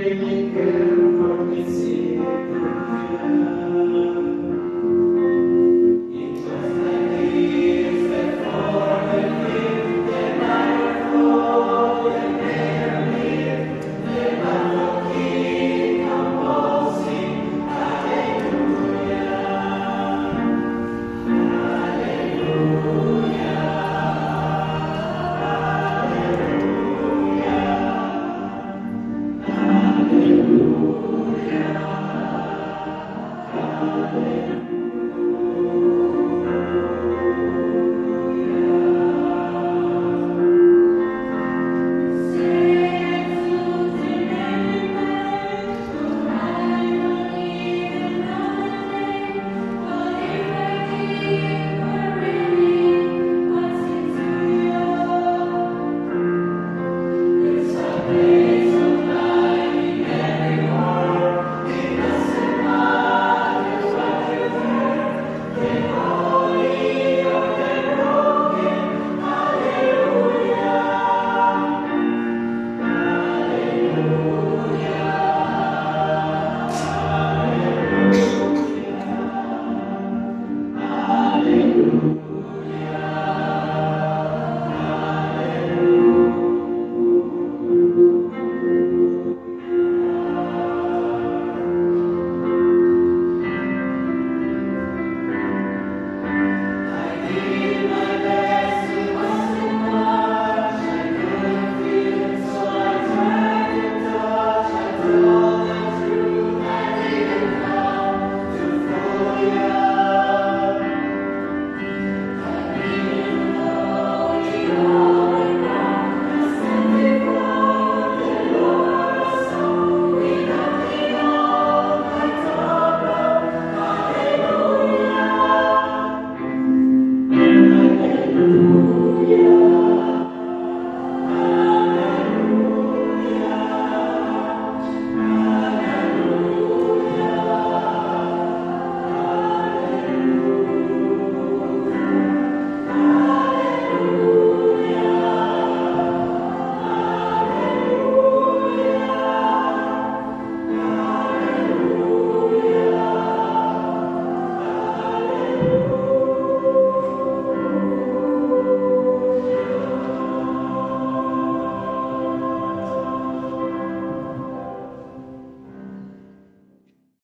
Amen. Hallelujah.